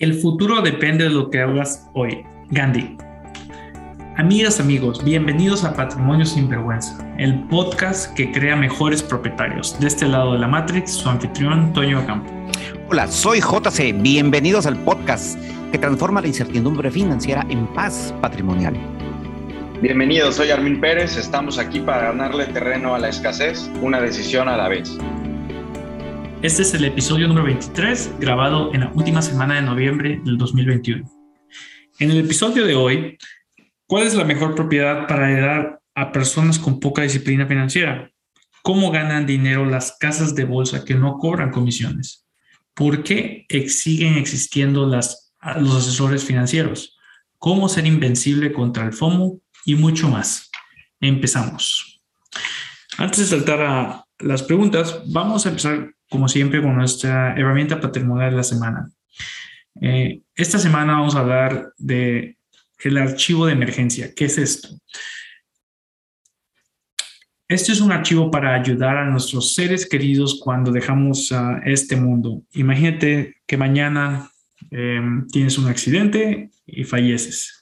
El futuro depende de lo que hagas hoy. Gandhi. Amigas, amigos, bienvenidos a Patrimonio sin Vergüenza, el podcast que crea mejores propietarios. De este lado de la Matrix, su anfitrión, Toño Campo. Hola, soy JC. Bienvenidos al podcast que transforma la incertidumbre financiera en paz patrimonial. Bienvenidos, soy Armin Pérez. Estamos aquí para ganarle terreno a la escasez, una decisión a la vez. Este es el episodio número 23, grabado en la última semana de noviembre del 2021. En el episodio de hoy, ¿cuál es la mejor propiedad para ayudar a personas con poca disciplina financiera? ¿Cómo ganan dinero las casas de bolsa que no cobran comisiones? ¿Por qué siguen existiendo las, los asesores financieros? ¿Cómo ser invencible contra el FOMO? Y mucho más. Empezamos. Antes de saltar a las preguntas, vamos a empezar como siempre, con nuestra herramienta patrimonial de la semana. Eh, esta semana vamos a hablar de el archivo de emergencia. ¿Qué es esto? Este es un archivo para ayudar a nuestros seres queridos cuando dejamos este mundo. Imagínate que mañana em, tienes un accidente y falleces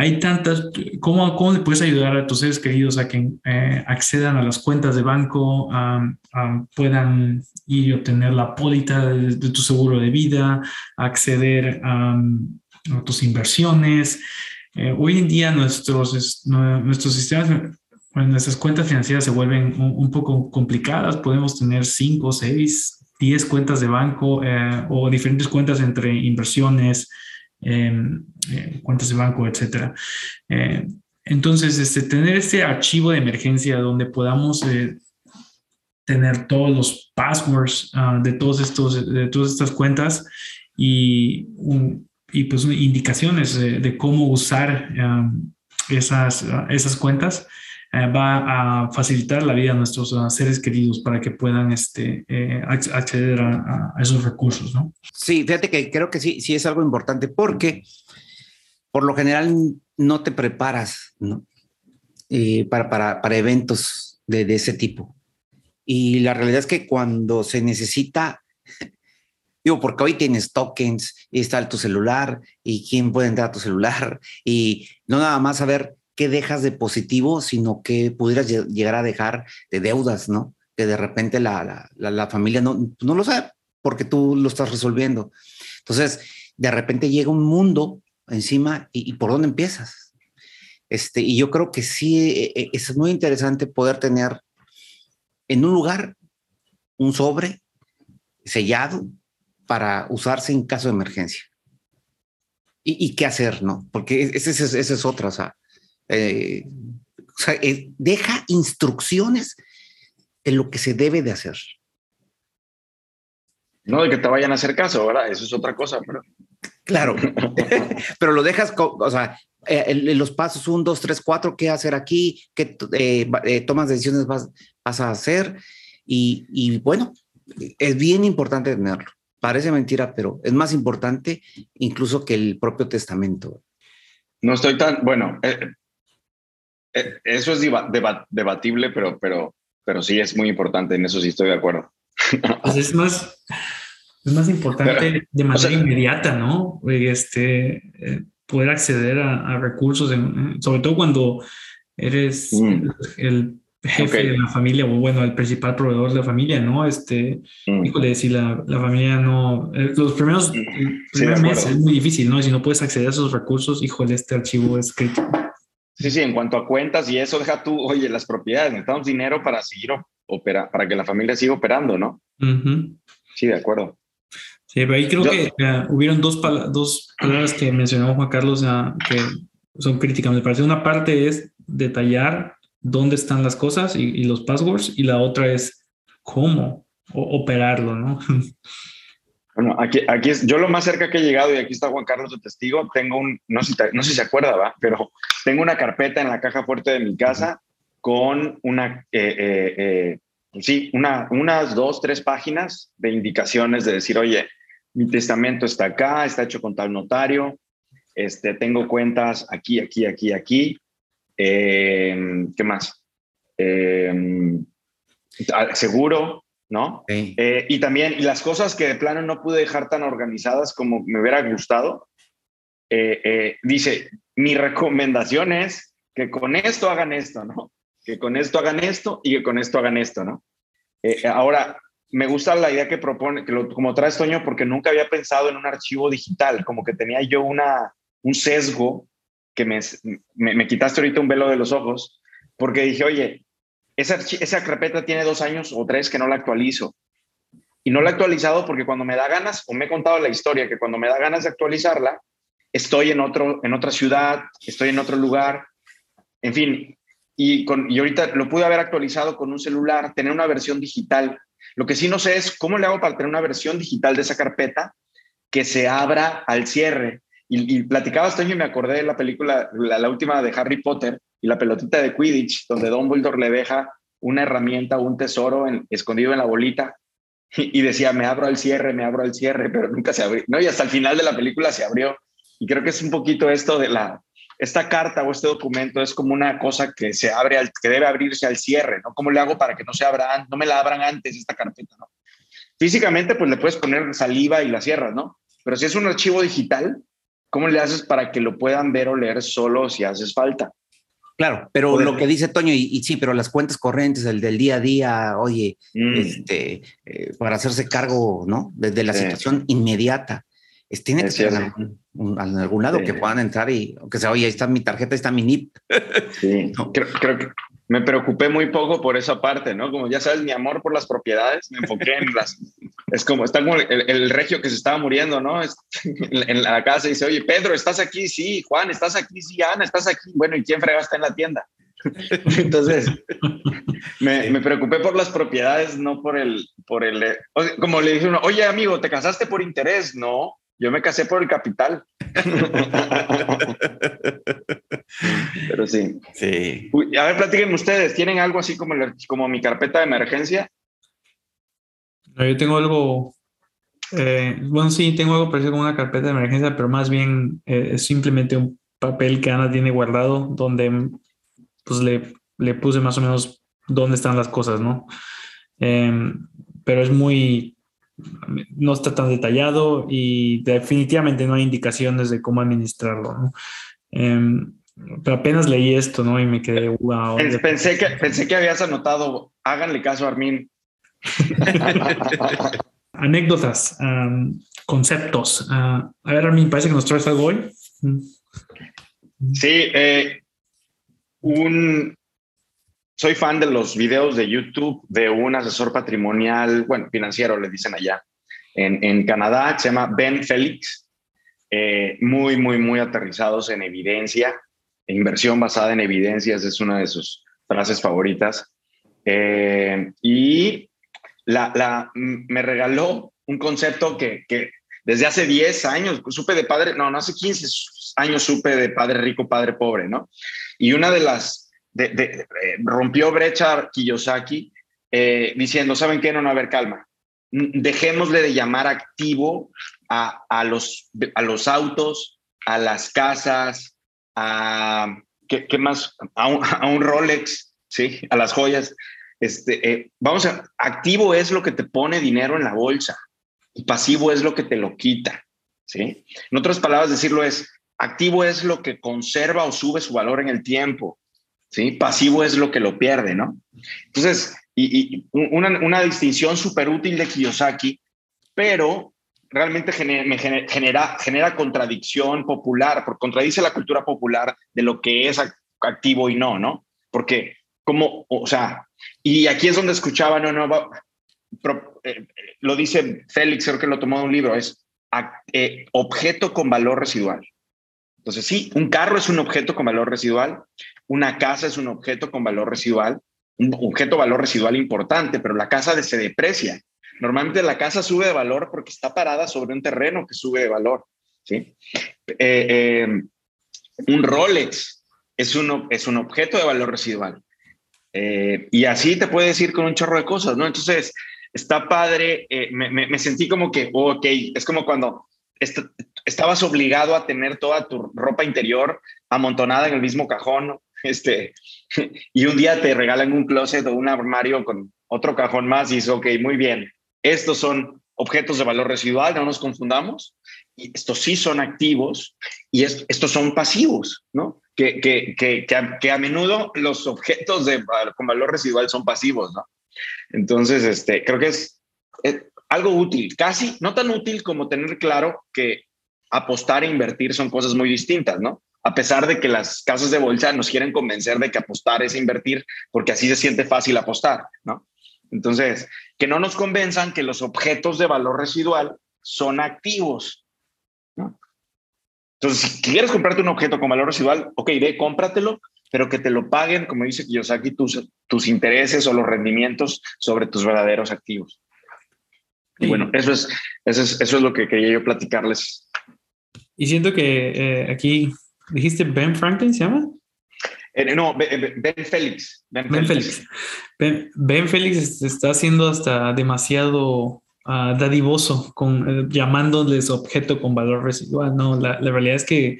hay tantas, ¿cómo, ¿cómo le puedes ayudar a tus seres queridos a que eh, accedan a las cuentas de banco, puedan ir y obtener la póliza de, tu seguro de vida, acceder a tus inversiones? Eh, hoy en día nuestros, nuestros sistemas, nuestras cuentas financieras se vuelven un, poco complicadas, podemos tener cinco, seis, diez cuentas de banco eh, o diferentes cuentas entre inversiones, Em, eh, cuentas de banco, etcétera. Eh, entonces, este, tener este archivo de emergencia donde podamos eh, tener todos los passwords ah, de todos estos, de todas estas cuentas y, y pues indicaciones de, cómo usar esas, esas cuentas eh, va a facilitar la vida a nuestros seres queridos para que puedan este, eh, acceder a, esos recursos, ¿no? Sí, fíjate que creo que sí, sí es algo importante porque por lo general no te preparas. Eh, para, para, para, eventos de, de ese tipo. Y la realidad es que cuando se necesita Digo, porque hoy tienes tokens y está tu celular y quién puede entrar a tu celular y no nada más saber qué dejas de positivo, sino que pudieras llegar a dejar de deudas, ¿no? Que de repente la, familia no, no lo sabe porque tú lo estás resolviendo. Entonces, de repente llega un mundo encima y, por dónde empiezas. Este, y yo creo que sí e, e, es muy interesante poder tener en un lugar un sobre sellado para usarse en caso de emergencia. ¿Y, qué hacer, no? Porque esa es, es otra, o sea, eh, o sea, eh, deja instrucciones de lo que se debe de hacer. No de que te vayan a hacer caso, ¿verdad? Eso es otra cosa, pero... Claro, pero lo dejas, o sea, eh, los pasos 1, 2, 3, 4, qué hacer aquí, qué tomas decisiones vas, vas a hacer. Y, y, bueno, es bien importante tenerlo. Parece mentira, pero es más importante incluso que el propio testamento. No estoy tan, bueno, eh, eso es debatible, pero, pero, pero sí es muy importante, en eso sí estoy de acuerdo. Pues es más, es más importante de manera inmediata, ¿no? Este, eh, poder acceder a, recursos, sobre todo cuando eres mm. el, jefe de la familia o bueno, el principal proveedor de la familia, ¿no? Este, mm. híjole, si la, la, familia no, eh, los primeros, mm. meses es muy difícil, ¿no? Si no puedes acceder a esos recursos, híjole, este archivo es crítico. Sí, sí, en cuanto a cuentas y eso, deja tú, oye, las propiedades, necesitamos dinero para seguir opera, para que la familia siga operando, ¿no? Sí, de acuerdo. Sí, pero ahí creo que uh, hubieron dos, dos palabras que mencionó Juan Carlos uh, que son críticas. Me parece una parte es detallar dónde están las cosas y, y los passwords y la otra es cómo operarlo, ¿no? Bueno, aquí, aquí es, yo lo más cerca que he llegado, y aquí está Juan Carlos de testigo, tengo un, no sé, no sé si se acuerda, ¿va? pero tengo una carpeta en la caja fuerte de mi casa con una, eh, eh, eh, sí, una, unas dos, tres páginas de indicaciones de decir, oye, mi testamento está acá, está hecho con tal notario, este, tengo cuentas aquí, aquí, aquí, aquí. ¿Qué más? seguro, ¿no? Eh, y también, las cosas que de plano no pude dejar tan organizadas como me hubiera gustado, eh, eh, dice, mi recomendación es que con esto hagan esto, ¿no? Que con esto hagan esto y que con esto hagan esto, ¿no? ahora, me gusta la idea que propone, que lo, como traes, Toño, porque nunca había pensado en un archivo digital, como que tenía yo una, un sesgo que me, me, me quitaste ahorita un velo de los ojos, porque dije, oye, esa, esa carpeta tiene dos años o tres que no la actualizo. Y no la he actualizado porque cuando me da ganas, o me he contado la historia, que cuando me da ganas de actualizarla, estoy en, otro, en otra ciudad, estoy en otro lugar, en fin. Y, con, y ahorita lo pude haber actualizado con un celular, tener una versión digital. Lo que sí no sé es cómo le hago para tener una versión digital de esa carpeta que se abra al cierre. Y, y platicaba esto y me acordé de la película, la, última de Harry Potter, y la pelotita de Quidditch, donde Dumbledore le deja una herramienta, un tesoro escondido en la bolita y, decía, me abro al cierre, me abro al cierre, pero nunca se abrió, ¿no? Y hasta el final de la película se abrió. Y creo que es un poquito esto de la, esta carta o este documento es como una cosa que se abre, al, que debe abrirse al cierre, ¿no? ¿Cómo le hago para que no se abra, no me la abran antes esta carpeta, ¿no? Físicamente, pues le puedes poner saliva y la cierras, ¿no? Pero si es un archivo digital, ¿cómo le haces para que lo puedan ver o leer solo si haces falta? Claro, pero lo que dice Toño, y, sí, pero las cuentas corrientes, el del día a día, oye, mm. este, eh, para hacerse cargo, ¿no? Desde la situación inmediata. Es, tiene que ser en algún, lado que puedan entrar y, que sea, oye, ahí está mi tarjeta, ahí está mi NIP. Sí, creo, creo, que me preocupé muy poco por esa parte, ¿no? Como ya sabes, mi amor por las propiedades, me enfoqué en las... Es como, está como el, regio que se estaba muriendo, ¿no? en la casa dice, oye, Pedro, ¿estás aquí? Sí, Juan, ¿estás aquí? Sí, Ana, ¿estás aquí? Bueno, ¿y quién fregaste en la tienda? Entonces, me, me, preocupé por las propiedades, no por el, por el, como le dije uno, oye amigo, ¿te casaste por interés? No, yo me casé por el capital. Pero sí. Sí. a ver, platiquen ustedes. ¿Tienen algo así como, como mi carpeta de emergencia? yo tengo algo. Eh, bueno, sí, tengo algo parecido como una carpeta de emergencia, pero más bien eh, es simplemente un papel que Ana tiene guardado donde pues le, le puse más o menos dónde están las cosas, ¿no? Em, pero es muy no está tan detallado y definitivamente no hay indicaciones de cómo administrarlo. Em, pero apenas leí esto, ¿no? Y me quedé, wow. Pensé que, pensé que habías anotado, háganle caso a Armin. Anécdotas, conceptos. Ah, a ver, Armin, parece que nos traes algo hoy. Sí, eh, un, soy fan de los videos de YouTube de un asesor patrimonial, bueno, financiero, le dicen allá, en, en Canadá, se llama Ben Félix, eh, muy, muy, muy aterrizados en evidencia, inversión basada en evidencias es una de sus frases favoritas. Eh, y la, la, me regaló un concepto que, que desde hace 10 años supe de padre, no, no hace 15 años supe de padre rico, padre pobre, ¿no? Y una de las eh, rompió brecha Kiyosaki eh, diciendo, ¿saben qué? No, no, a ver, calma. Dejémosle de llamar activo a, a, los, a los autos, a las casas, a, ¿qué, más? A un, Rolex, ¿sí? A las joyas. Este, eh, vamos a, activo es lo que te pone dinero en la bolsa y pasivo es lo que te lo quita, ¿sí? En otras palabras, decirlo es, activo es lo que conserva o sube su valor en el tiempo ¿sí? Pasivo es lo que lo pierde, ¿no? Entonces, y, una, distinción súper útil de Kiyosaki, pero realmente genera, contradicción popular, porque contradice la cultura popular de lo que es activo y no, ¿no? Porque, como, o sea, y aquí es donde escuchaba, no, no, eh, lo dice Félix, creo que lo tomó de un libro, es eh, objeto con valor residual. Entonces, sí, un carro es un objeto con valor residual, una casa es un objeto con valor residual, un objeto valor residual importante, pero la casa se deprecia. Normalmente la casa sube de valor porque está parada sobre un terreno que sube de valor. ¿sí? Eh, eh, un Rolex es un, es un objeto de valor residual. Eh, y así te puedes decir con un chorro de cosas, ¿no? Entonces, está padre, me, sentí como que, ok, es como cuando estabas obligado a tener toda tu ropa interior amontonada en el mismo cajón, este, y un día te regalan un closet o un armario con otro cajón más y dice, ok, muy bien, estos son objetos de valor residual, no nos confundamos, y estos sí son activos y estos son pasivos, ¿no? Que, que, que, que, a, menudo los objetos con valor residual son pasivos, ¿no? Entonces, este, creo que es, es algo útil, casi no tan útil como tener claro que apostar e invertir son cosas muy distintas, ¿no? A pesar de que las casas de bolsa nos quieren convencer de que apostar es invertir, porque así se siente fácil apostar, ¿no? Entonces, que no nos convenzan que los objetos de valor residual son activos. ¿no? Entonces, si quieres comprarte un objeto con valor residual, ok, ve, cómpratelo, pero que te lo paguen, como dice Kiyosaki, tus, tus intereses o los rendimientos sobre tus verdaderos activos. Y bueno, eso es, eso es, eso es lo que quería yo platicarles. Y siento que eh, aquí dijiste Ben Franklin, ¿se llama? Eh, no, Ben, Félix. Ben, Félix. Ben, Félix está haciendo hasta demasiado uh, dadivoso con eh, llamándoles objeto con valor residual. No, la, realidad es que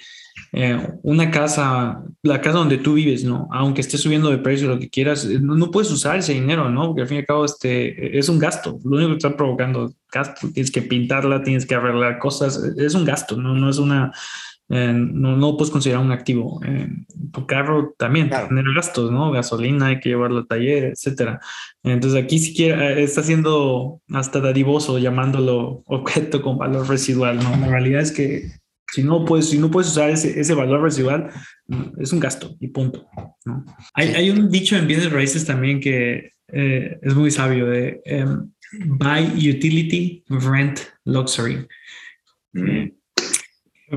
eh, una casa, la casa donde tú vives, no, aunque esté subiendo de precio lo que quieras, no, puedes usar ese dinero, no, porque al fin y al cabo este es un gasto. Lo único que está provocando gasto, tienes que pintarla, tienes que arreglar cosas, es un gasto, no, no es una no, no puedes considerar un activo. tu carro también claro. tener gastos, ¿no? Gasolina, hay que llevarlo al taller, etcétera. Entonces aquí siquiera eh, está siendo hasta dadivoso llamándolo objeto con valor residual, ¿no? La realidad es que si no puedes, si no puedes usar ese, ese valor residual, mm, es un gasto y punto. ¿no? Hay, hay, un dicho en bienes raíces también que eh, es muy sabio de em, buy utility, rent luxury. Mm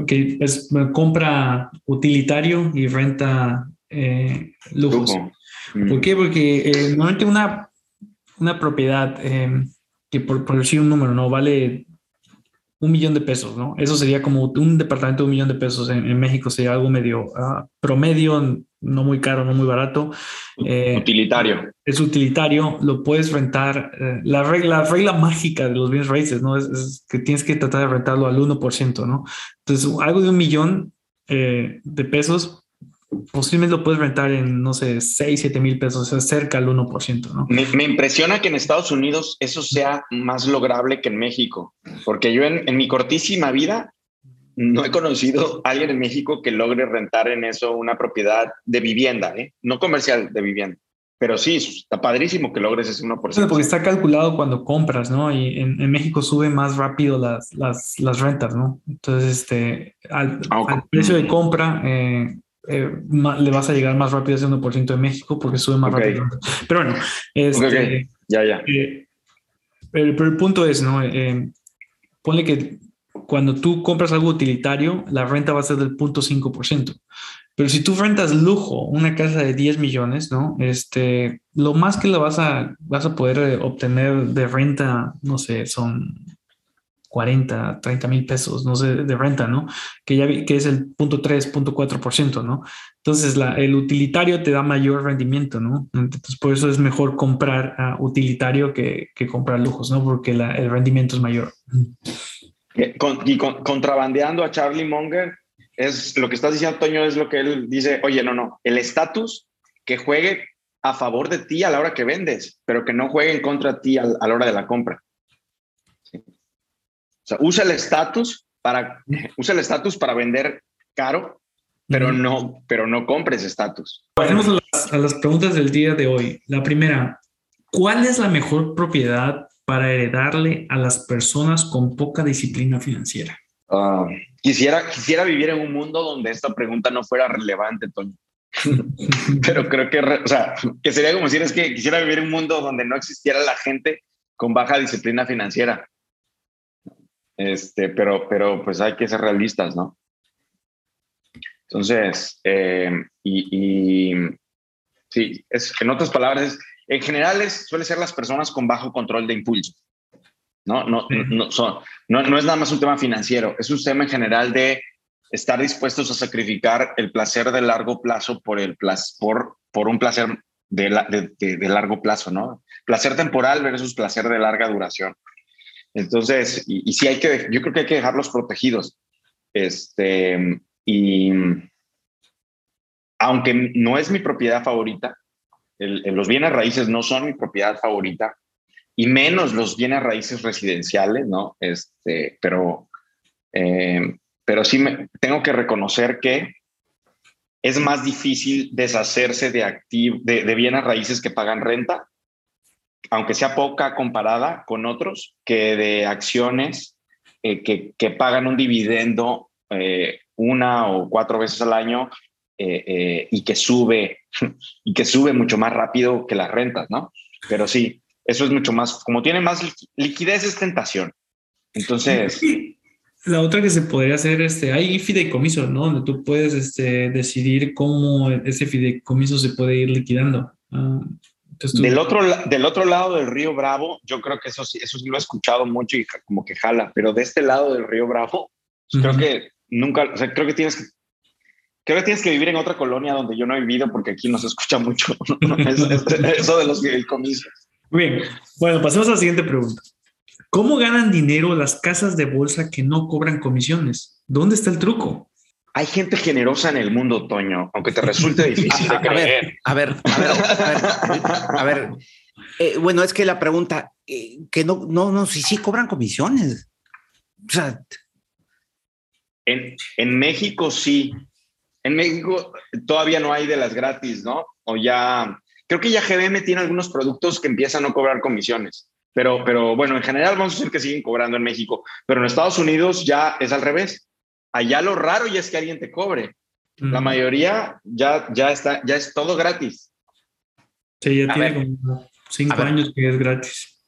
que es compra utilitario y renta eh, lujos. ¿Por mm. qué? Porque eh, normalmente una, una propiedad eh, que por, por, decir un número, ¿no? Vale un millón de pesos, ¿no? Eso sería como un departamento de un millón de pesos en, México, sería algo medio uh, promedio, no muy caro, no muy barato. Eh, utilitario. Es utilitario, lo puedes rentar. Eh, la, regla, regla mágica de los bienes raíces, ¿no? Es, que tienes que tratar de rentarlo al 1%, ¿no? Entonces, algo de un millón eh, de pesos posiblemente lo puedes rentar en, no sé, 6, 7 mil pesos, o sea, cerca al 1%, ¿no? Me, me, impresiona que en Estados Unidos eso sea más lograble que en México, porque yo en, en, mi cortísima vida no he conocido a alguien en México que logre rentar en eso una propiedad de vivienda, ¿eh? no comercial, de vivienda. Pero sí, está padrísimo que logres ese 1%. porque está calculado cuando compras, ¿no? Y en, en México sube más rápido las, las, las, rentas, ¿no? Entonces, este, al, ah, al precio de compra, eh, eh, le vas a llegar más rápido ese 1% de México porque sube más rápido. Pero bueno, este, ya, ya. Eh, pero, el punto es, ¿no? Ponle que cuando tú compras algo utilitario, la renta va a ser del 0.5%. Pero si tú rentas lujo, una casa de 10 millones, ¿no? Este, lo más que lo vas a, vas a poder obtener de renta, no sé, son 40, 30 mil pesos, no sé, de renta, ¿no? Que ya vi, que es el punto 3, punto 4%, ¿no? Entonces, la, el utilitario te da mayor rendimiento, ¿no? Entonces, por eso es mejor comprar utilitario que, que, comprar lujos, ¿no? Porque la, el rendimiento es mayor. Eh, y con, contrabandeando a Charlie Munger, es lo que estás diciendo, Toño, es lo que él dice, oye, no, no, el estatus que juegue a favor de ti a la hora que vendes, pero que no juegue en contra de ti a, a la hora de la compra usa el estatus para, usa el estatus para vender caro, pero no, pero no compres estatus. Pasemos a las, preguntas del día de hoy. La primera, ¿cuál es la mejor propiedad para heredarle a las personas con poca disciplina financiera? Ah, quisiera, quisiera vivir en un mundo donde esta pregunta no fuera relevante, Toño. pero creo que, o sea, que sería como decir, es que quisiera vivir en un mundo donde no existiera la gente con baja disciplina financiera. Este, pero, pero pues hay que ser realistas, ¿no? Entonces, eh, y, sí, es, en otras palabras, en general es, suele ser las personas con bajo control de impulso. ¿no? No, no, son, no, no, es nada más un tema financiero, es un tema en general de estar dispuestos a sacrificar el placer de largo plazo por, el por, por un placer de, de, de largo plazo, ¿no? Placer temporal versus placer de larga duración. Entonces, y, sí hay que, yo creo que hay que dejarlos protegidos. Este, y aunque no es mi propiedad favorita, los bienes raíces no son mi propiedad favorita y menos los bienes raíces residenciales, ¿no? Este, pero, eh, pero sí me, tengo que reconocer que es más difícil deshacerse de, de, de bienes raíces que pagan renta, aunque sea poca comparada con otros, que de acciones eh, que, que, pagan un dividendo eh, una o cuatro veces al año eh, y que sube y que sube mucho más rápido que las rentas, ¿no? Pero sí, eso es mucho más, como tiene más liquidez es tentación. Entonces, la otra que se podría hacer, este, hay fideicomisos, ¿no? Donde tú puedes este, decidir cómo ese fideicomiso se puede ir liquidando. Ah, del, otro, del otro lado del río Bravo, yo creo que eso sí, eso sí lo he escuchado mucho y como que jala, pero de este lado del río Bravo, pues creo que nunca, o sea, creo que tienes que, creo que tienes que vivir en otra colonia donde yo no he vivido porque aquí no se escucha mucho eso de los fideicomisos. Bien, bueno, pasemos a la siguiente pregunta. ¿Cómo ganan dinero las casas de bolsa que no cobran comisiones? ¿Dónde está el truco? Hay gente generosa en el mundo, Toño, aunque te resulte difícil de creer. A ver, a ver, a ver, a ver. Eh, bueno, es que la pregunta, eh, que no, no, no, sí, sí cobran comisiones. O sea. En, en México sí. En México todavía no hay de las gratis, ¿no? O ya, creo que ya GBM tiene algunos productos que empiezan a no cobrar comisiones. Pero, pero bueno, en general vamos a decir que siguen cobrando en México, pero en Estados Unidos ya es al revés. Allá lo raro ya es que alguien te cobre. La mayoría ya, ya está, ya es todo gratis. Sí, ya tiene como cinco años que es gratis.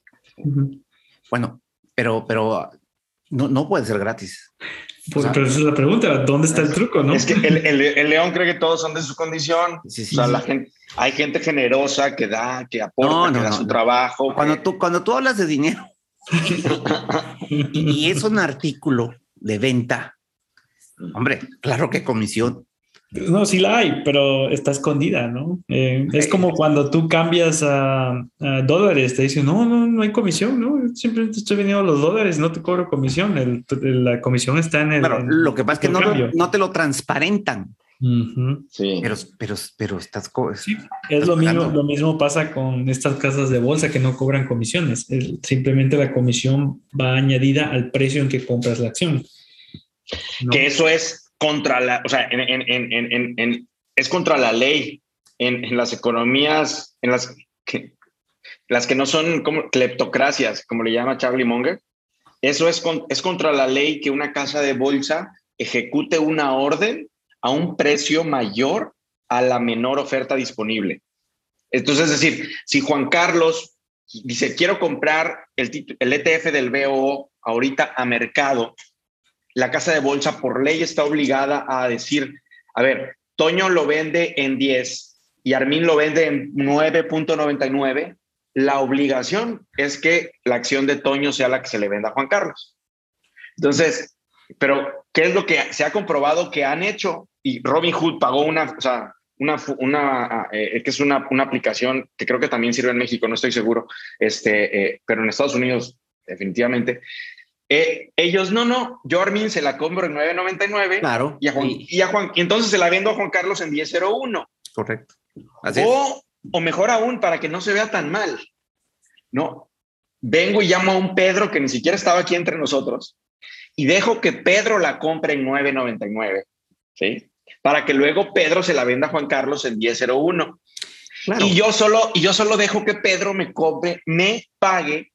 Bueno, pero, pero no, no puede ser gratis. Pues, pero esa es la pregunta, ¿dónde está el truco? ¿no? Es que el, el, león cree que todos son de su condición. Sí, sí, o sea, la gente, hay gente generosa que da, que aporta, que da su trabajo. Cuando, tú, cuando tú hablas de dinero y, es un artículo de venta, hombre, claro que comisión. No, sí la hay, pero está escondida, ¿no? Eh, es como cuando tú cambias a, dólares, te dicen, no, no, no hay comisión, ¿no? Siempre te estoy vendiendo los dólares, no te cobro comisión, la comisión está en el... Pero lo que pasa es que no, no te lo transparentan. Sí. Pero, pero, pero estás. Sí, es lo mismo, lo mismo pasa con estas casas de bolsa que no cobran comisiones. simplemente la comisión va añadida al precio en que compras la acción. Que eso es contra la, o sea, es contra la ley en, las economías, en las que, las que no son como cleptocracias, como le llama Charlie Munger. Eso es, es contra la ley que una casa de bolsa ejecute una orden a un precio mayor a la menor oferta disponible. Entonces, es decir, si Juan Carlos dice, quiero comprar el, el ETF del BO ahorita a mercado, la casa de bolsa por ley está obligada a decir, a ver, Toño lo vende en 10 y Armin lo vende en 9.99, la obligación es que la acción de Toño sea la que se le venda a Juan Carlos. Entonces, pero ¿qué es lo que se ha comprobado que han hecho? y Robin Hood pagó una, o sea, una, una eh, que es una, una, aplicación que creo que también sirve en México, no estoy seguro, este, eh, pero en Estados Unidos definitivamente. Eh, ellos, no, no, yo Armin se la compro en 9.99. Claro. Y a, Juan, y, a Juan, y entonces se la vendo a Juan Carlos en 10.01. Correcto. o, o mejor aún, para que no se vea tan mal, ¿no? Vengo y llamo a un Pedro que ni siquiera estaba aquí entre nosotros y dejo que Pedro la compre en 9.99, ¿sí? para que luego Pedro se la venda a Juan Carlos en 1001. Y yo solo y yo solo dejo que Pedro me cobre, me pague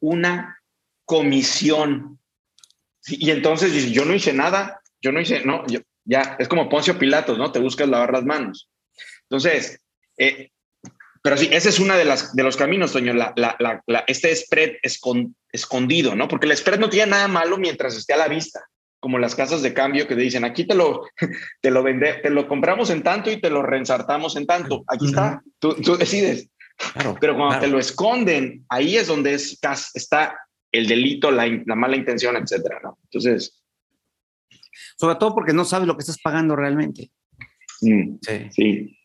una comisión. Y entonces yo no hice nada, yo no hice, no, ya es como Poncio Pilatos, ¿no? Te buscas lavar las manos. Entonces, eh, pero sí, ese es uno de, las, de los caminos, Toño, la, este spread escondido, ¿no? Porque el spread no tiene nada malo mientras esté a la vista como las casas de cambio que te dicen, aquí te lo, te lo vende, te lo compramos en tanto y te lo rensartamos en tanto. Aquí está, tú, tú decides. Pero cuando te lo esconden, ahí es donde es, está el delito, la, la mala intención, etcétera, ¿no? Entonces. Sobre todo porque no sabes lo que estás pagando realmente. Mm, sí.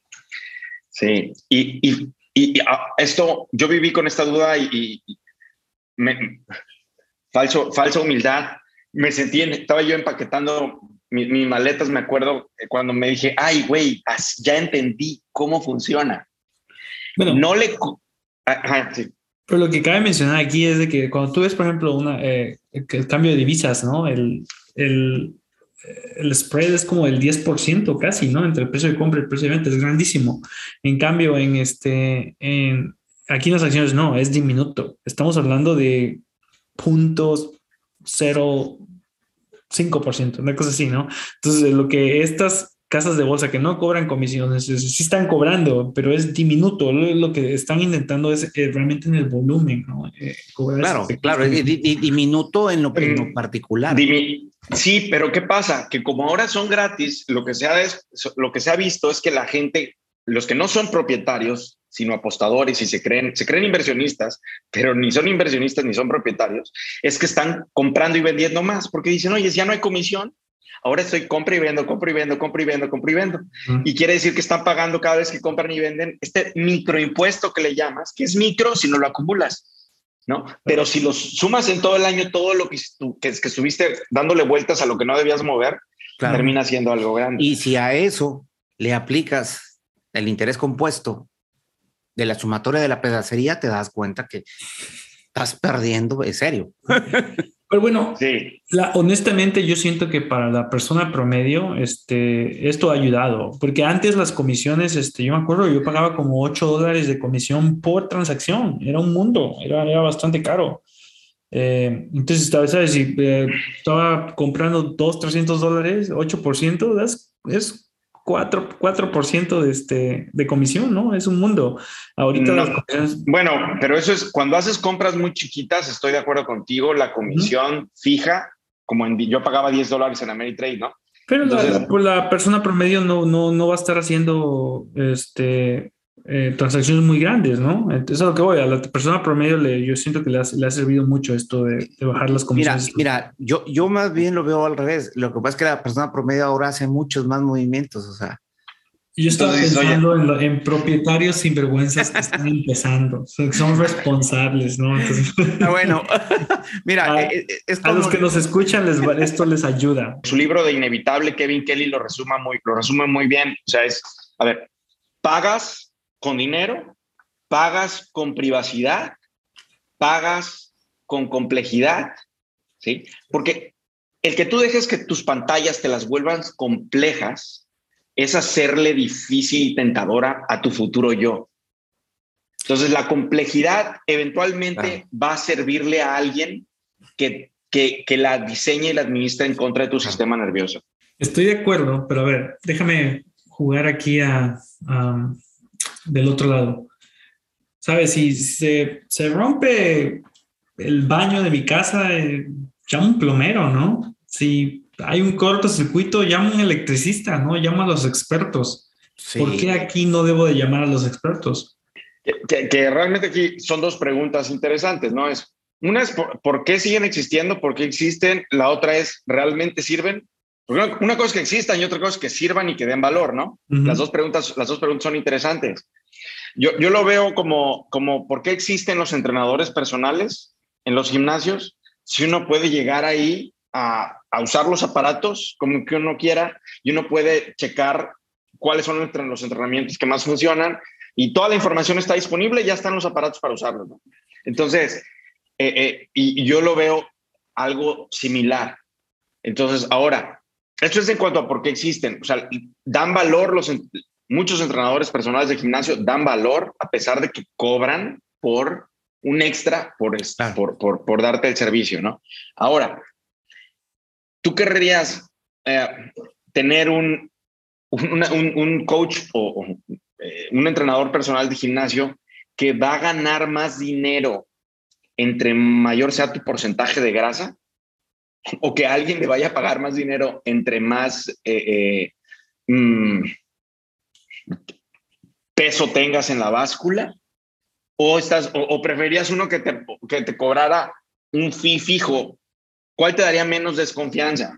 Sí. Y, y, y, ah, esto, yo viví con esta duda y, me, falso, falsa humildad me sentí, estaba yo empaquetando mis, maletas, me acuerdo cuando me dije, ay, güey, ya entendí cómo funciona. no le... Ajá, sí. Pero lo que cabe mencionar aquí es de que cuando tú ves, por ejemplo, una, eh, el cambio de divisas, ¿no? El, el, el spread es como el 10% casi, ¿no? Entre el precio de compra y el precio de venta, es grandísimo. En cambio, en este, en, aquí en las acciones no, es diminuto. Estamos hablando de puntos 0,5%, una cosa así, ¿no? Entonces, lo que estas casas de bolsa que no cobran comisiones, sí están cobrando, pero es diminuto. Lo, que están intentando es eh, realmente en el volumen, ¿no? Eh, claro, claro, es diminuto en lo, en lo particular. Sí, pero ¿qué pasa? Que como ahora son gratis, lo que se ha, lo que se ha visto es que la gente, los que no son propietarios, sino apostadores y se creen, se creen inversionistas, pero ni son inversionistas ni son propietarios, es que están comprando y vendiendo más porque dicen, oye, ya no hay comisión, ahora estoy compra y vendo, compra y vendo, compra y vendo, compra y vendo. Y quiere decir que están pagando cada vez que compran y venden este microimpuesto que le llamas, que es micro si no lo acumulas. ¿no? Pero si los sumas en todo el año, todo lo que, que, estuviste dándole vueltas a lo que no debías mover, termina siendo algo grande. Y si a eso le aplicas el interés compuesto de la sumatoria de la pedacería, te das cuenta que estás perdiendo, es serio. Pero bueno, la, honestamente yo siento que para la persona promedio este, esto ha ayudado, porque antes las comisiones, este, yo me acuerdo, yo pagaba como 8 dólares de comisión por transacción, era un mundo, era, era bastante caro. Eh, entonces, ¿sabes? Si eh, estaba comprando 2, 300 dólares, 8%, es, es 4%, 4 de, este, de comisión, ¿no? Es un mundo. Ahorita las comisiones... Bueno, pero eso es cuando haces compras muy chiquitas, estoy de acuerdo contigo, la comisión fija, como en, yo pagaba 10 dólares en Ameritrade, ¿no? Pero la, pues la, persona promedio no, no, no va a estar haciendo este, eh, transacciones muy grandes, ¿no? Eso es lo que voy. A la persona promedio le, yo siento que le ha, le ha servido mucho esto de, bajar las comisiones. Mira, mira, yo, yo más bien lo veo al revés. Lo que pasa es que la persona promedio ahora hace muchos más movimientos, o sea. Yo estaba pensando en, propietarios sinvergüenzas que están empezando, son responsables, ¿no? Ah, bueno, mira, a, eh, eh, a los que nos escuchan les, esto les ayuda. Su libro de Inevitable, Kevin Kelly lo resuma muy, lo resume muy bien. O sea, es, a ver, pagas con dinero, pagas con privacidad, pagas con complejidad, ¿sí? Porque el que tú dejes que tus pantallas te las vuelvan complejas es hacerle difícil y tentadora a tu futuro yo. Entonces, la complejidad eventualmente va a servirle a alguien que, que, que, la diseñe y la administre en contra de tu sistema nervioso. Estoy de acuerdo, pero a ver, déjame jugar aquí a, del otro lado. ¿Sabes? Si se, se rompe el baño de mi casa, eh, llamo un plomero, ¿no? Si hay un cortocircuito, llamo a un electricista, ¿no? Llamo a los expertos. ¿Por qué aquí no debo de llamar a los expertos? Que, que, realmente aquí son dos preguntas interesantes, ¿no? Es, una es por, qué siguen existiendo, por qué existen, la otra es, ¿realmente sirven? Una cosa es que existan y otra cosa es que sirvan y que den valor, ¿no? Las dos preguntas, las dos preguntas son interesantes. Yo, yo lo veo como, como, ¿por qué existen los entrenadores personales en los gimnasios? Si uno puede llegar ahí a, a usar los aparatos como que uno quiera y uno puede checar cuáles son los entrenamientos que más funcionan y toda la información está disponible, ya están los aparatos para usarlos, ¿no? Entonces, eh, eh, y, y yo lo veo algo similar. Entonces, ahora, esto es en cuanto a por qué existen. O sea, dan valor los, muchos entrenadores personales de gimnasio dan valor a pesar de que cobran por un extra por, por, por, por, darte el servicio, ¿no? Ahora, ¿tú querrías eh, tener un, un, un, coach o, eh, un entrenador personal de gimnasio que va a ganar más dinero entre mayor sea tu porcentaje de grasa? O que alguien le vaya a pagar más dinero entre más eh, eh, mm, peso tengas en la báscula? ¿O, estás, o, preferías uno que te, que te cobrara un fee fijo? ¿Cuál te daría menos desconfianza?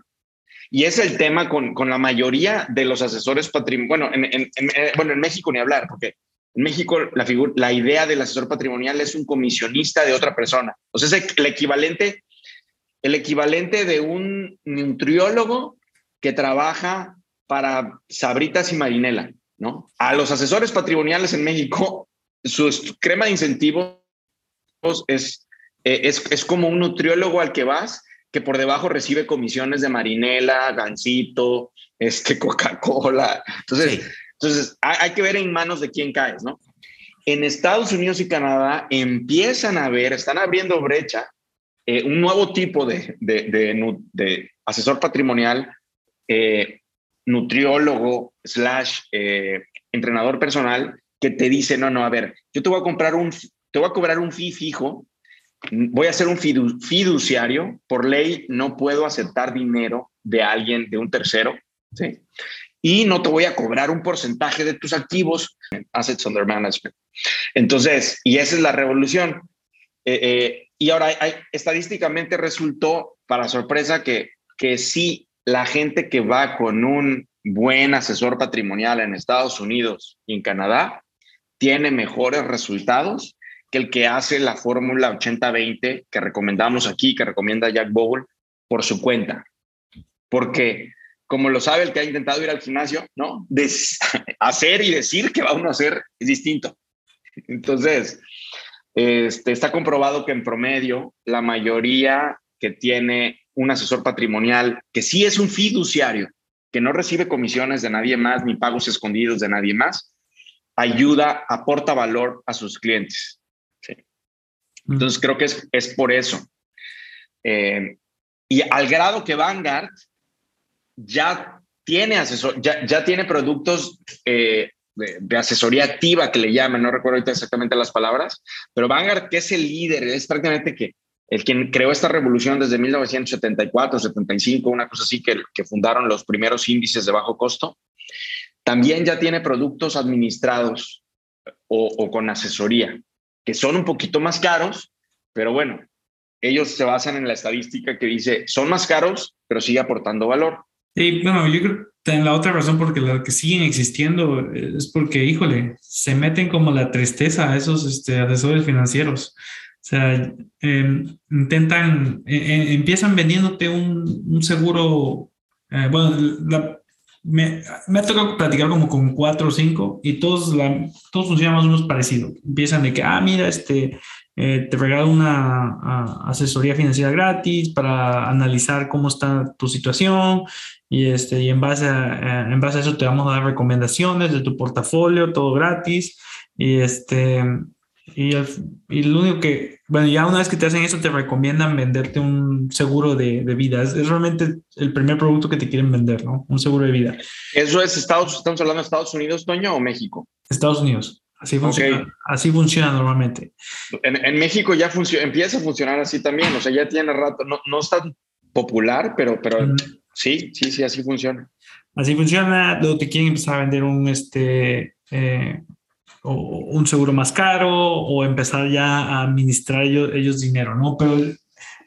Y es el tema con, con la mayoría de los asesores patrimoniales. Bueno en, eh, bueno, en México ni hablar, porque en México la, la idea del asesor patrimonial es un comisionista de otra persona. O es el equivalente el equivalente de un nutriólogo que trabaja para Sabritas y Marinela, ¿no? A los asesores patrimoniales en México su crema de incentivos es, eh, es, es como un nutriólogo al que vas que por debajo recibe comisiones de marinela, gansito, este, Coca-Cola. Entonces, entonces hay, que ver en manos de quién caes, ¿no? En Estados Unidos y Canadá empiezan a ver, están abriendo brecha, eh, un nuevo tipo de, de, asesor patrimonial, eh, nutriólogo, slash, eh, entrenador personal, que te dice, no, no, a ver, yo te voy a comprar un, te voy a cobrar un fee fijo voy a ser un fiduciario, por ley no puedo aceptar dinero de alguien, de un tercero, ¿sí? Y no te voy a cobrar un porcentaje de tus activos, assets under management. Entonces, y esa es la revolución. Eh, y ahora, hay, estadísticamente resultó, para sorpresa, que, que sí, la gente que va con un buen asesor patrimonial en Estados Unidos y en Canadá tiene mejores resultados que el que hace la fórmula 80-20 que recomendamos aquí, que recomienda Jack Bogle, por su cuenta. Porque, como lo sabe el que ha intentado ir al gimnasio, ¿no? hacer y decir que va uno a hacer es distinto. Entonces, este, está comprobado que en promedio la mayoría que tiene un asesor patrimonial, que sí es un fiduciario, que no recibe comisiones de nadie más ni pagos escondidos de nadie más, ayuda, aporta valor a sus clientes. Entonces creo que es, es por eso. Eh, y al grado que Vanguard ya tiene asesor, ya, ya tiene productos eh, de, asesoría activa que le llaman, no recuerdo ahorita exactamente las palabras, pero Vanguard, que es el líder, es prácticamente que el quien creó esta revolución desde 1974, 75, una cosa así, que, que fundaron los primeros índices de bajo costo, también ya tiene productos administrados o, o con asesoría que son un poquito más caros, pero bueno, ellos se basan en la estadística que dice, son más caros, pero sigue aportando valor. Sí, bueno, yo creo que la otra razón porque la que siguen existiendo es porque, híjole, se meten como la tristeza a esos este, asesores financieros. O sea, em, intentan, e, e, empiezan vendiéndote un, un seguro, eh, bueno, la, me, me, ha tocado platicar como con cuatro o cinco y todos, la, todos funcionan más o menos parecido. Empiezan de que, ah, mira, este, eh, te regalo una asesoría financiera gratis para analizar cómo está tu situación y, este, y en, base a, en base a eso te vamos a dar recomendaciones de tu portafolio, todo gratis. Y, este, y, y lo único que, bueno, ya una vez que te hacen eso, te recomiendan venderte un seguro de, de vida. Es, realmente el primer producto que te quieren vender, ¿no? Un seguro de vida. ¿Eso es Estados, estamos hablando de Estados Unidos, Toño, o México? Estados Unidos. Así funciona, así funciona normalmente. En, en México ya empieza a funcionar así también, o sea, ya tiene rato, no, no es tan popular, pero, pero sí, sí, sí, así funciona. Así funciona, luego te quieren empezar a vender un, este, eh, o un seguro más caro o empezar ya a administrar ellos, dinero, ¿no? Pero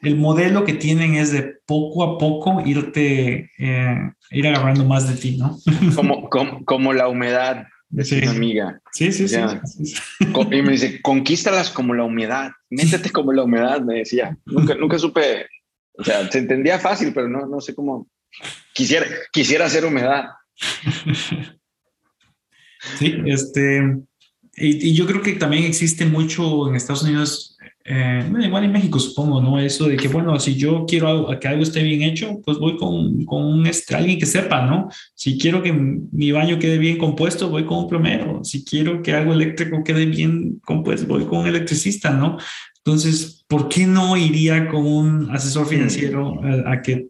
el, modelo que tienen es de poco a poco irte, eh, ir agarrando más de ti, ¿no? Como, como, como la humedad de sí. amiga. Sí, sí, sí, Y me dice, conquístalas como la humedad, métete como la humedad, me decía. Nunca, nunca supe, o sea, se entendía fácil, pero no, no sé cómo. Quisiera, quisiera hacer humedad. Sí, este, y, yo creo que también existe mucho en Estados Unidos, eh, igual en México supongo, ¿no? Eso de que, bueno, si yo quiero que algo esté bien hecho, pues voy con, con un, alguien que sepa, ¿no? Si quiero que mi baño quede bien compuesto, voy con un plomero. Si quiero que algo eléctrico quede bien compuesto, voy con un electricista, ¿no? Entonces, ¿por qué no iría con un asesor financiero a, a que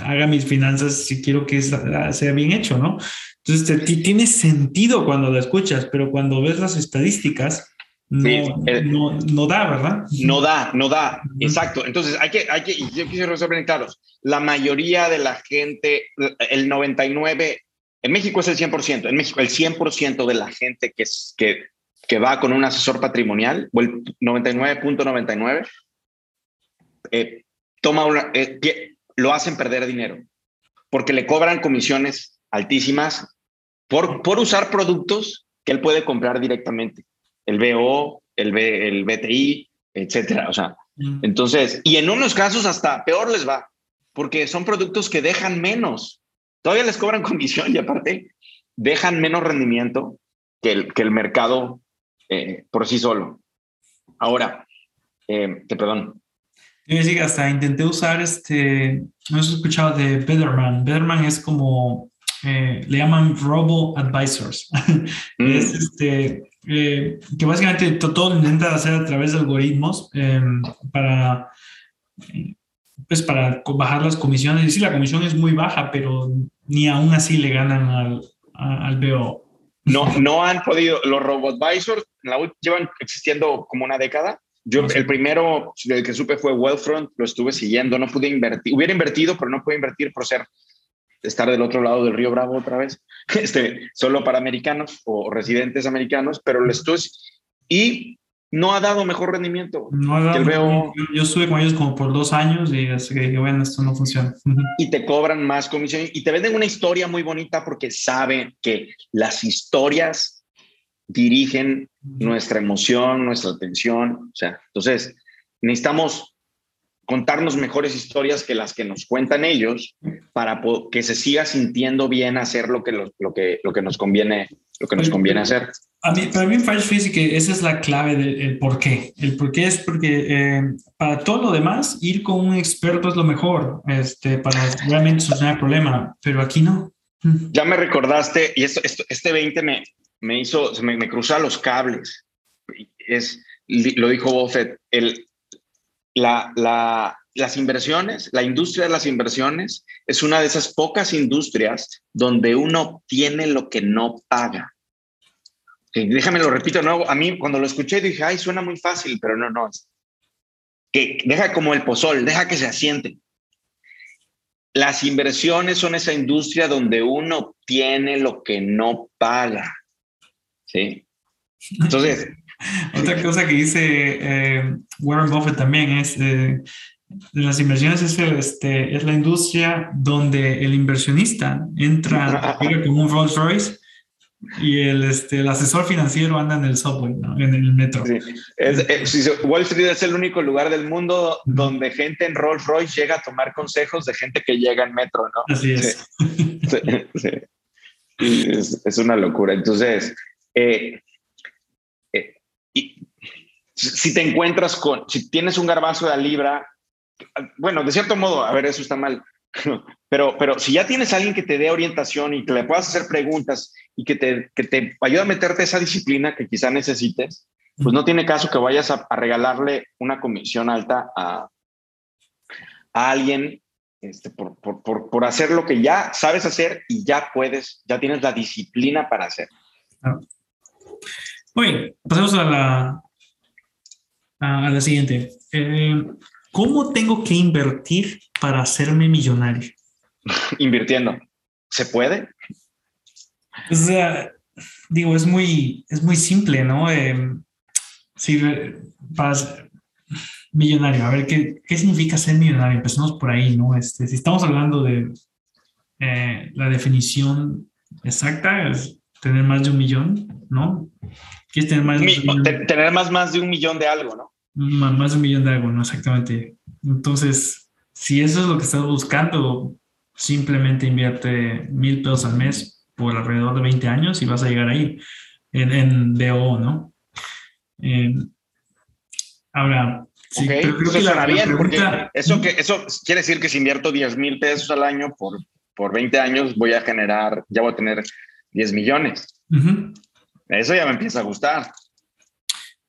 haga mis finanzas si quiero que sea bien hecho, ¿no? Entonces, te, tiene sentido cuando lo escuchas, pero cuando ves las estadísticas, no, no, no, da, ¿verdad? No da, no da, exacto. Entonces, hay que, hay que, yo quisiera ser bien claros, la mayoría de la gente, el 99, en México es el 100%, en México el 100% de la gente que, que, que va con un asesor patrimonial, o el 99.99, eh, toma una, eh, lo hacen perder dinero, porque le cobran comisiones altísimas por, por usar productos que él puede comprar directamente, el BO, el, B, el BTI, etcétera. O sea, mm. entonces, y en unos casos hasta peor les va, porque son productos que dejan menos. Todavía les cobran comisión y aparte dejan menos rendimiento que el, que el mercado eh, por sí solo. Ahora, eh, te perdón. Yo decir, hasta intenté usar este, no has escuchado de Betterman. Betterman es como, eh, le llaman Robo Advisors. es mm. Este, que básicamente todo intenta hacer a través de algoritmos em, para pues para bajar las comisiones. Y sí, la comisión es muy baja, pero ni aún así le ganan al, al BO. No, no han podido, los RoboAdvisors llevan existiendo como una década. Yo, el primero del que supe fue Wealthfront, lo estuve siguiendo, no pude invertir, hubiera invertido, pero no pude invertir por ser, estar del otro lado del río Bravo otra vez, este, solo para americanos o residentes americanos, pero lo estuve, y no ha dado mejor rendimiento. No ha dado veo... Yo estuve con ellos como por dos años y así que dije, bueno, esto no funciona. Y te cobran más comisión y te venden una historia muy bonita porque saben que las historias dirigen nuestra emoción, nuestra atención. O sea, entonces necesitamos contarnos mejores historias que las que nos cuentan ellos para que se siga sintiendo bien hacer lo que, lo, que, lo que nos conviene, lo que nos conviene hacer. A mí, para mí me parece que esa es la clave del por qué. El por qué es porque eh, para todo lo demás, ir con un experto es lo mejor este, para realmente solucionar el problema, pero aquí no. Ya me recordaste, y esto, este 20 me, me hizo, me, me cruza los cables. Es, lo dijo Buffett, el, la, la, las inversiones, la industria de las inversiones es una de esas pocas industrias donde uno obtiene lo que no paga déjame lo repito de nuevo, a mí cuando lo escuché dije, ay, suena muy fácil, pero no, no. Que deja como el pozol, deja que se asiente. Las inversiones son esa industria donde uno obtiene lo que no paga. ¿Sí? Entonces... Otra cosa que dice eh, Warren Buffett también es, eh, las inversiones es, este, es la industria donde el inversionista entra como un Rolls Royce y el, este, el asesor financiero anda en el subway, en el metro. Wall Street es el único lugar del mundo donde gente en Rolls Royce llega a tomar consejos de gente que llega en metro, ¿no? Así es. es, una locura. Entonces, eh, eh, si te encuentras con, si tienes un garbazo de libra, bueno, de cierto modo, a ver, eso está mal. Pero, pero si ya tienes a alguien que te dé orientación y que le puedas hacer preguntas y que te, que te ayude a meterte esa disciplina que quizá necesites, pues no tiene caso que vayas a, regalarle una comisión alta a, a alguien este, por, por, por, por, hacer lo que ya sabes hacer y ya puedes, ya tienes la disciplina para hacer. Muy bien, pasemos a la, a la siguiente. Eh, ¿Cómo tengo que invertir para hacerme millonario? Invirtiendo. ¿Se puede? O sea, digo, es muy, es muy simple, ¿no? Eh, si para millonario, a ver, ¿qué, ¿qué, significa ser millonario? Empecemos por ahí, ¿no? Este, si estamos hablando de eh, la definición exacta, es tener más de un millón, ¿no? ¿Quieres tener más de un millón? Tener más, más de un millón de algo, ¿no? Más de un millón de algo, ¿no? Exactamente. Entonces, si eso es lo que estás buscando, simplemente invierte mil pesos al mes por alrededor de 20 años y vas a llegar ahí en, en DO, ¿no? Eh, ahora, sí, creo que la, bien, porque eso, que, eso quiere decir que si invierto 10 mil pesos al año por, por 20 años, voy a generar, ya voy a tener 10 millones. Eso ya me empieza a gustar.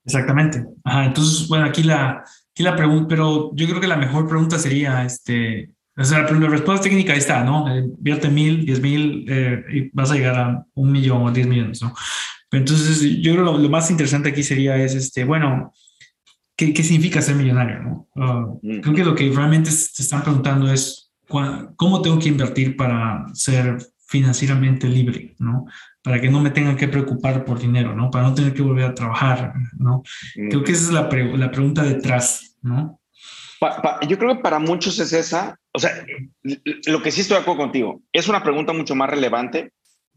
Exactamente. entonces, bueno, aquí la, aquí la pregunta, pero yo creo que la mejor pregunta sería, este, o sea, la respuesta técnica ahí está, ¿no? Eh, invierte mil, diez mil eh, y vas a llegar a un millón o diez millones, ¿no? entonces, yo creo que lo, más interesante aquí sería es, este, bueno, ¿qué, qué significa ser millonario, no? Ah, mm. Creo que lo que realmente te están preguntando es, ¿cómo tengo que invertir para ser financieramente libre, ¿no? Para que no me tengan que preocupar por dinero, ¿no? Para no tener que volver a trabajar, ¿no? Creo que esa es la, la pregunta detrás, ¿no? yo creo que para muchos es esa, o sea, lo que sí estoy de acuerdo contigo, es una pregunta mucho más relevante,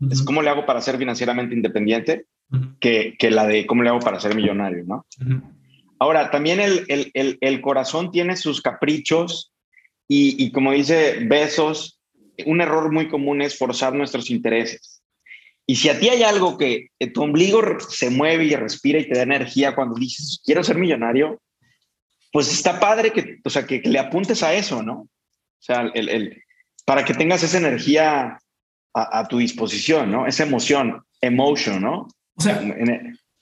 es cómo le hago para ser financieramente independiente, que, que, la de cómo le hago para ser millonario, ¿no? Ahora, también el, el, el, corazón tiene sus caprichos y, y como dice Besos, un error muy común es forzar nuestros intereses. Y si a ti hay algo que tu ombligo se mueve y respira y te da energía cuando dices, quiero ser millonario, pues está padre que, o sea, que, le apuntes a eso, ¿no? O sea, el, el, para que tengas esa energía a, tu disposición, ¿no? Esa emoción, emotion, ¿no? O sea,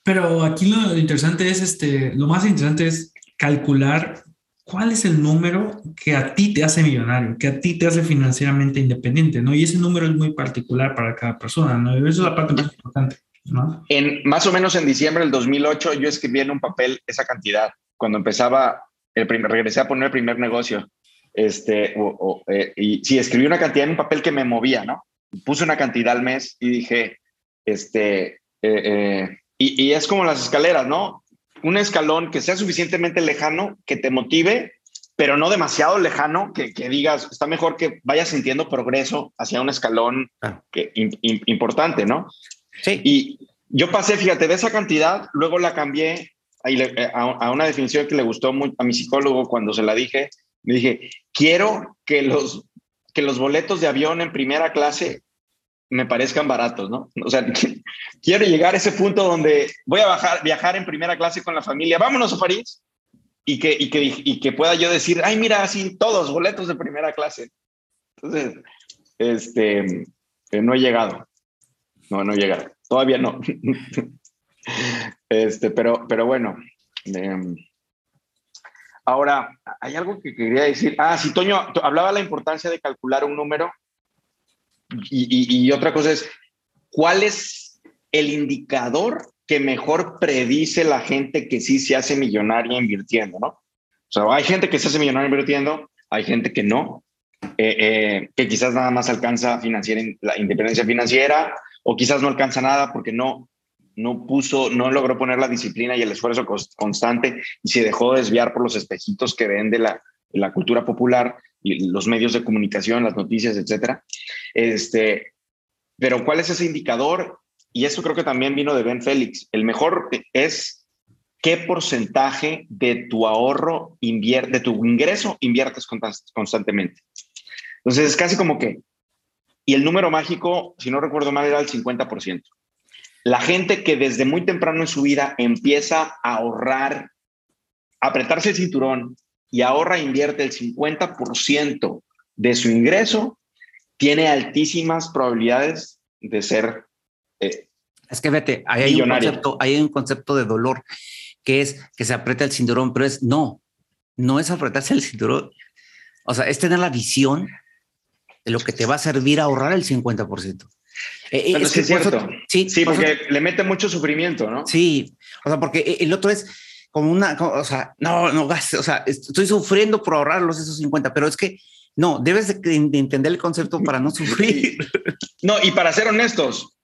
pero aquí lo interesante es, este, lo más interesante es calcular cuál es el número que a ti te hace millonario, que a ti te hace financieramente independiente, ¿no? Y ese número es muy particular para cada persona, ¿no? Y eso es la parte más importante, ¿no? En, más o menos en diciembre del 2008 yo escribí en un papel esa cantidad, cuando empezaba, el primer, regresé a poner el primer negocio, este, eh, y sí, escribí una cantidad en un papel que me movía, ¿no? Puse una cantidad al mes y dije, este, eh, eh, y, y es como las escaleras, ¿no? Un escalón que sea suficientemente lejano, que te motive, pero no demasiado lejano, que, digas, está mejor que vayas sintiendo progreso hacia un escalón ah. que, importante, ¿no? Sí. Y yo pasé, fíjate, de esa cantidad, luego la cambié eh, a, una definición que le gustó muy, a mi psicólogo cuando se la dije. Me dije, quiero que los, que los boletos de avión en primera clase me parezcan baratos, ¿no? O sea, quiero llegar a ese punto donde voy a viajar en primera clase con la familia, vámonos a París, y que, y que, y que pueda yo decir, ay, mira, así todos boletos de primera clase. Entonces, este, eh, no he llegado. No, no he llegado. Todavía no. este, pero, pero bueno. Em, ahora, hay algo que quería decir. Ah, sí, Toño, hablaba de la importancia de calcular un número y, otra cosa es, ¿cuál es el indicador que mejor predice la gente que sí se hace millonaria invirtiendo, ¿no? O sea, hay gente que se hace millonaria invirtiendo, hay gente que no, eh, eh, que quizás nada más alcanza financiera, la independencia financiera o quizás no alcanza nada porque no, no puso, no logró poner la disciplina y el esfuerzo constante y se dejó desviar por los espejitos que ven de la, la cultura popular y los medios de comunicación, las noticias, etcétera. Este, pero ¿cuál es ese indicador? Y eso creo que también vino de Ben Félix. El mejor es qué porcentaje de tu ahorro, invierte, de tu ingreso inviertes constantemente. Entonces es casi como que, y el número mágico, si no recuerdo mal, era el 50%. La gente que desde muy temprano en su vida empieza a ahorrar, a apretarse el cinturón y ahorra e invierte el 50% de su ingreso, tiene altísimas probabilidades de ser... Eh, es que vete, hay un, concepto, hay un concepto de dolor que es que se aprieta el cinturón, pero es no, no es apretarse el cinturón. O sea, es tener la visión de lo que te va a servir a ahorrar el 50%. Eh, es, cierto. sí, sí porque le mete mucho sufrimiento, ¿no? Sí, o sea, porque el otro es, como una, o sea, no, no gastes, o sea, estoy sufriendo por ahorrarlos esos 50, pero es que no, debes de, entender el concepto para no sufrir. No, y para ser honestos,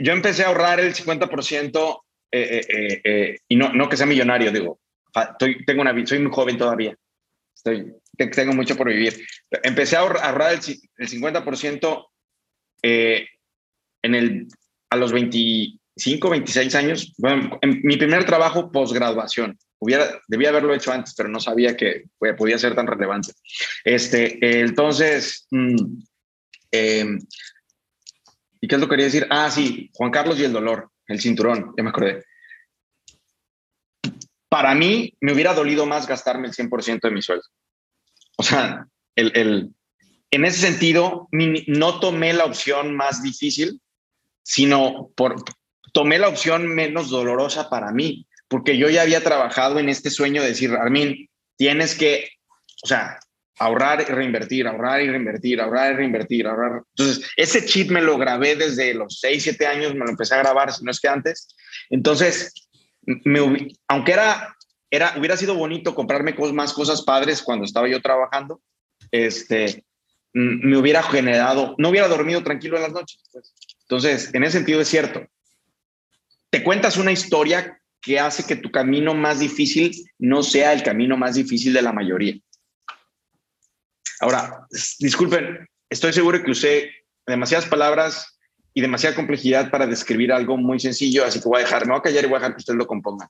yo empecé a ahorrar el 50% eh, eh, eh, y no, no que sea millonario, digo, estoy, tengo una, soy muy joven todavía, estoy, tengo mucho por vivir. Empecé a ahorrar el, el 50% en el, a los 20, 5, 26 años, bueno, en mi primer trabajo posgraduación. Hubiera, debía haberlo hecho antes, pero no sabía que podía ser tan relevante. Este, entonces, mm, em, ¿y qué es lo que quería decir? Ah, sí, Juan Carlos y el dolor, el cinturón, ya me acordé. Para mí, me hubiera dolido más gastarme el 100% de mi sueldo. O sea, el, el, en ese sentido, no tomé la opción más difícil, sino por, tomé la opción menos dolorosa para mí, porque yo ya había trabajado en este sueño de decir, Armin, tienes que, o sea, ahorrar y reinvertir, ahorrar y reinvertir, ahorrar y reinvertir, ahorrar. Entonces, ese chip me lo grabé desde los 6, 7 años, me lo empecé a grabar, si no es que antes. Entonces, aunque era, era, hubiera sido bonito comprarme más cosas padres cuando estaba yo trabajando, este, me hubiera generado, no hubiera dormido tranquilo en las noches. Pues. Entonces, en ese sentido es cierto te cuentas una historia que hace que tu camino más difícil no sea el camino más difícil de la mayoría. Ahora, disculpen, estoy seguro que usé demasiadas palabras y demasiada complejidad para describir algo muy sencillo, así que voy a dejar, me voy a callar y voy a dejar que usted lo componga.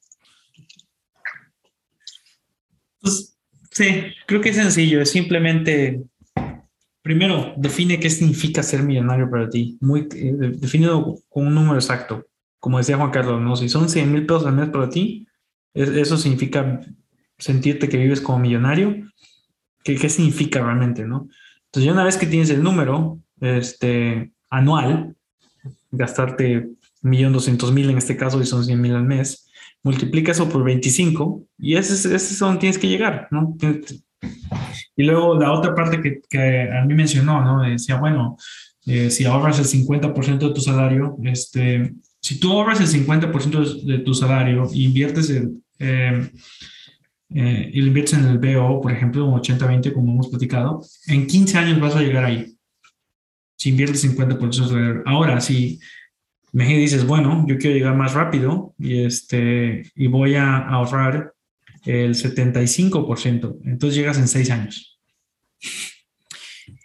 Pues, sí, creo que es sencillo, es simplemente Primero, define qué significa ser millonario para ti. Muy, eh, definido con un número exacto. Como decía Juan Carlos, ¿no? si son 100 mil pesos al mes para ti, eso significa sentirte que vives como millonario. ¿Qué, ¿Qué significa realmente? ¿no? Entonces, ya una vez que tienes el número este, anual, gastarte 1.200.000 en este caso, y son 100.000 al mes, multiplica eso por 25 y ese, ese es donde tienes que llegar, ¿no? Y luego la otra parte que, que a mí mencionó, ¿no? Decía, bueno, eh, si ahorras el 50% de tu salario, este, si tú ahorras el 50% de, tu salario e inviertes el, eh, eh, y lo inviertes en el BO, por ejemplo, un 80-20, como hemos platicado, en 15 años vas a llegar ahí. Si inviertes 50% de tu salario. Ahora, si me dices, bueno, yo quiero llegar más rápido y, este, y voy a ahorrar el 75%. Entonces llegas en seis años.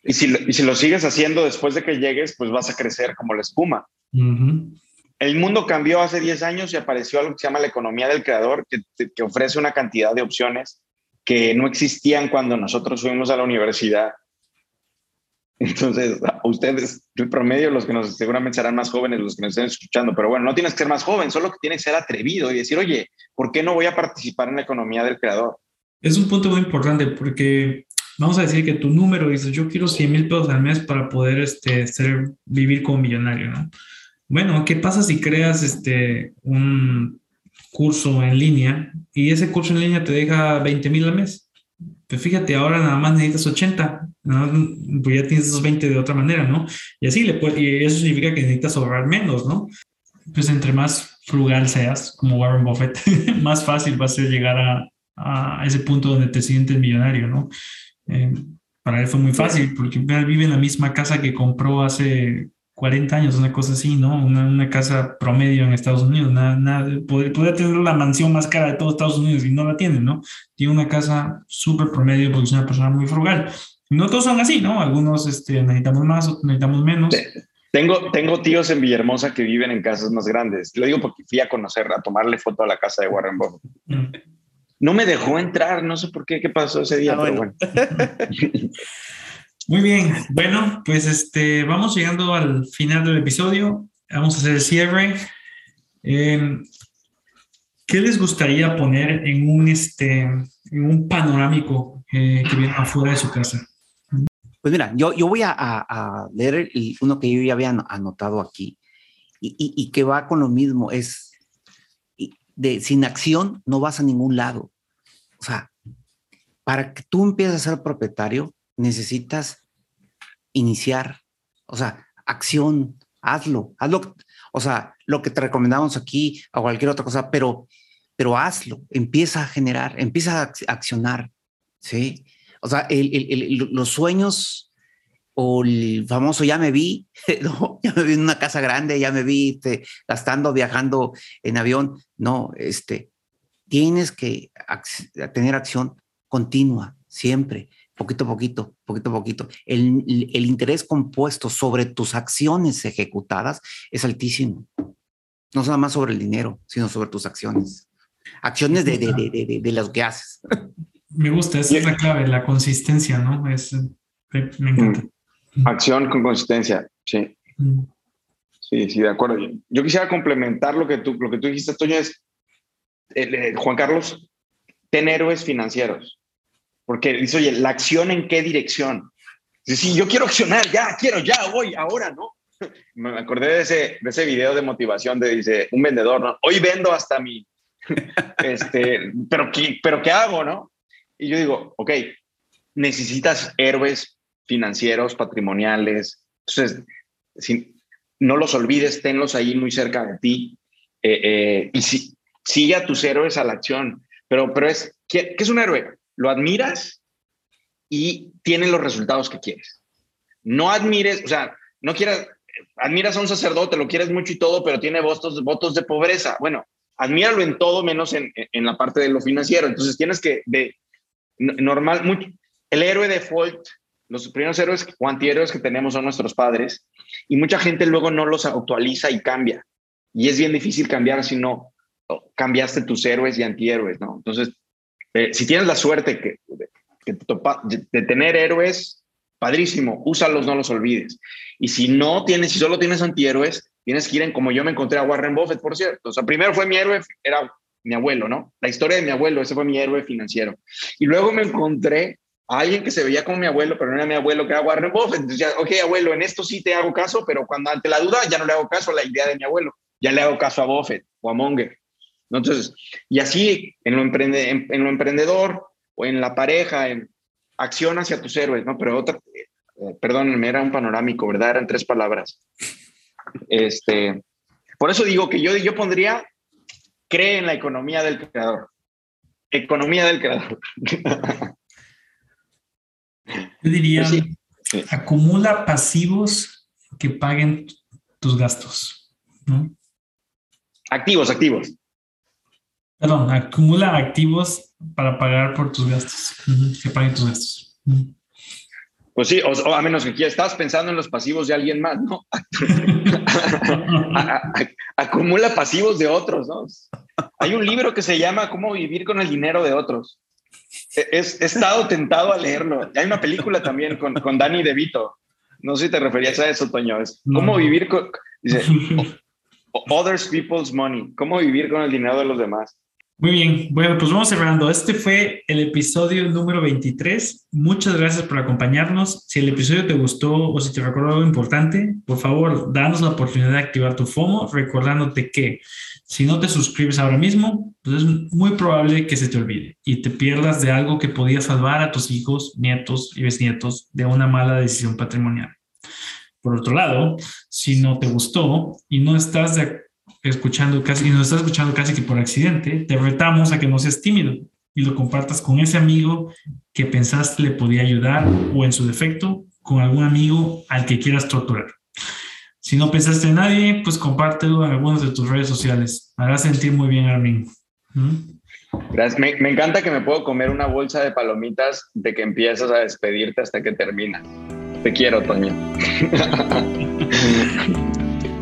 Y si, y si lo sigues haciendo después de que llegues, pues vas a crecer como la espuma. El mundo cambió hace 10 años y apareció algo que se llama la economía del creador, que, ofrece una cantidad de opciones que no existían cuando nosotros fuimos a la universidad entonces, ustedes, el promedio, los que nos seguramente serán más jóvenes, los que nos estén escuchando, pero bueno, no tienes que ser más joven, solo que tienes que ser atrevido y decir, oye, ¿por qué no voy a participar en la economía del creador? Es un punto muy importante porque vamos a decir que tu número dices, yo quiero 100 mil pesos al mes para poder este, ser, vivir como millonario, ¿no? Bueno, ¿qué pasa si creas este, un curso en línea y ese curso en línea te deja 20 mil al mes? Pues fíjate, ahora nada más necesitas 80, pues ya tienes esos 20 de otra manera, ¿no? Y así, le y eso significa que necesitas ahorrar menos, ¿no? Pues entre más frugal seas, como Warren Buffett, más fácil va a ser llegar a, a ese punto donde te sientes millonario, ¿no? Eh, para él fue muy fácil porque vive en la misma casa que compró hace 40 años, una cosa así, ¿no? Una, una casa promedio en Estados Unidos. Nada, nada, podría, tener la mansión más cara de todos Estados Unidos y no la tiene, ¿no? Tiene una casa súper promedio porque es una persona muy frugal. No todos son así, ¿no? Algunos este, necesitamos más, otros necesitamos menos. Tengo, tengo tíos en Villahermosa que viven en casas más grandes. Lo digo porque fui a conocer, a tomarle foto a la casa de Warren Buffett. Mm. No me dejó entrar, no sé por qué, qué pasó ese día, ah, pero bueno. Muy bien, bueno, pues este, vamos llegando al final del episodio. Vamos a hacer el cierre. Em, ¿Qué les gustaría poner en un, este, en un panorámico eh, que viene afuera de su casa? Pues mira, yo, yo voy a, leer uno que yo ya había anotado aquí y, y, que va con lo mismo, es de sin acción no vas a ningún lado. O sea, para que tú empieces a ser propietario, necesitas iniciar, o sea, acción, hazlo, hazlo, o sea, lo que te recomendamos aquí o cualquier otra cosa, pero, pero hazlo, empieza a generar, empieza a accionar, ¿sí? O sea, los sueños o el famoso ya me vi, ya me vi en una casa grande, ya me vi este, gastando, viajando en avión, no, este, tienes que tener acción continua, siempre poquito a poquito, poquito a poquito. El, el, interés compuesto sobre tus acciones ejecutadas es altísimo. No nada más sobre el dinero, sino sobre tus acciones. Acciones de, de, de, de, las que haces. Me gusta, esa es la clave, la consistencia, ¿no? Es, me encanta. Mm. Acción con consistencia, sí. Mm. Sí, sí, de acuerdo. Yo quisiera complementar lo que tú, lo que tú dijiste, Toño, es, eh, Juan Carlos, ten héroes financieros. Porque dice, oye, ¿la acción en qué dirección? Dice, sí, yo quiero accionar, ya, quiero, ya, voy, ahora, ¿no? Me acordé de ese, de ese video de motivación de, dice, un vendedor, ¿no? Hoy vendo hasta mi, este, pero, ¿qué, pero ¿qué hago, no? Y yo digo, ok, necesitas héroes financieros, patrimoniales. Entonces, si, no los olvides, tenlos ahí muy cerca de ti. Eh, eh, y si, sigue a tus héroes a la acción. Pero, pero es, ¿qué, ¿qué es un héroe? Lo admiras y tiene los resultados que quieres. No admires, o sea, no quieras, admiras a un sacerdote, lo quieres mucho y todo, pero tiene votos, votos de pobreza. Bueno, admíralo en todo menos en, en la parte de lo financiero. Entonces tienes que, de normal, mucho, el héroe default, los primeros héroes o antihéroes que tenemos son nuestros padres y mucha gente luego no los actualiza y cambia. Y es bien difícil cambiar si no cambiaste tus héroes y antihéroes, ¿no? Entonces, eh, si tienes la suerte que, de tener héroes, padrísimo, úsalos, no los olvides. Y si no tienes, si solo tienes antihéroes, tienes que ir en como yo me encontré a Warren Buffett, por cierto. O sea, primero fue mi héroe, era mi abuelo, ¿no? La historia de mi abuelo, ese fue mi héroe financiero. Y luego me encontré a alguien que se veía como mi abuelo, pero no era mi abuelo, que era Warren Buffett. Entonces, ya, ok, abuelo, en esto sí te hago caso, pero cuando ante la duda ya no le hago caso a la idea de mi abuelo, ya le hago caso a Buffett o a Monger. Entonces, y así en lo, emprende, en, lo emprendedor o en la pareja, en acción hacia tus héroes, ¿no? Pero otra, eh, perdón, era un panorámico, ¿verdad? Eran tres palabras. Este, por eso digo que yo, yo pondría, cree en la economía del creador. Economía del creador. Yo diría, acumula pasivos que paguen tus gastos. Activos, activos. Perdón, acumula activos para pagar por tus gastos, que paguen tus gastos. Pues sí, o, a menos que quieras, estás pensando en los pasivos de alguien más, ¿no? acumula pasivos de otros, ¿no? Hay un libro que se llama Cómo vivir con el dinero de otros. He, he estado tentado a leerlo. Hay una película también con, con Danny DeVito. No sé si te referías a eso, Toño. Es cómo vivir con... Dice, others people's money. Cómo vivir con el dinero de los demás. Muy bien, bueno, pues vamos cerrando. Este fue el episodio número 23. Muchas gracias por acompañarnos. Si el episodio te gustó o si te recordó algo importante, por favor, danos la oportunidad de activar tu FOMO, recordándote que si no te suscribes ahora mismo, pues es muy probable que se te olvide y te pierdas de algo que podía salvar a tus hijos, nietos y bisnietos de una mala decisión patrimonial. Por otro lado, si no te gustó y no estás de escuchando casi, y nos estás escuchando casi que por accidente, te retamos a que no seas tímido y lo compartas con ese amigo que pensaste le podía ayudar o en su defecto con algún amigo al que quieras torturar. Si no pensaste en nadie, pues compártelo en algunas de tus redes sociales. Hará sentir muy bien, Armin. ¿Mm? Gracias. Me, me, encanta que me puedo comer una bolsa de palomitas de que empiezas a despedirte hasta que termina. Te quiero, Toño.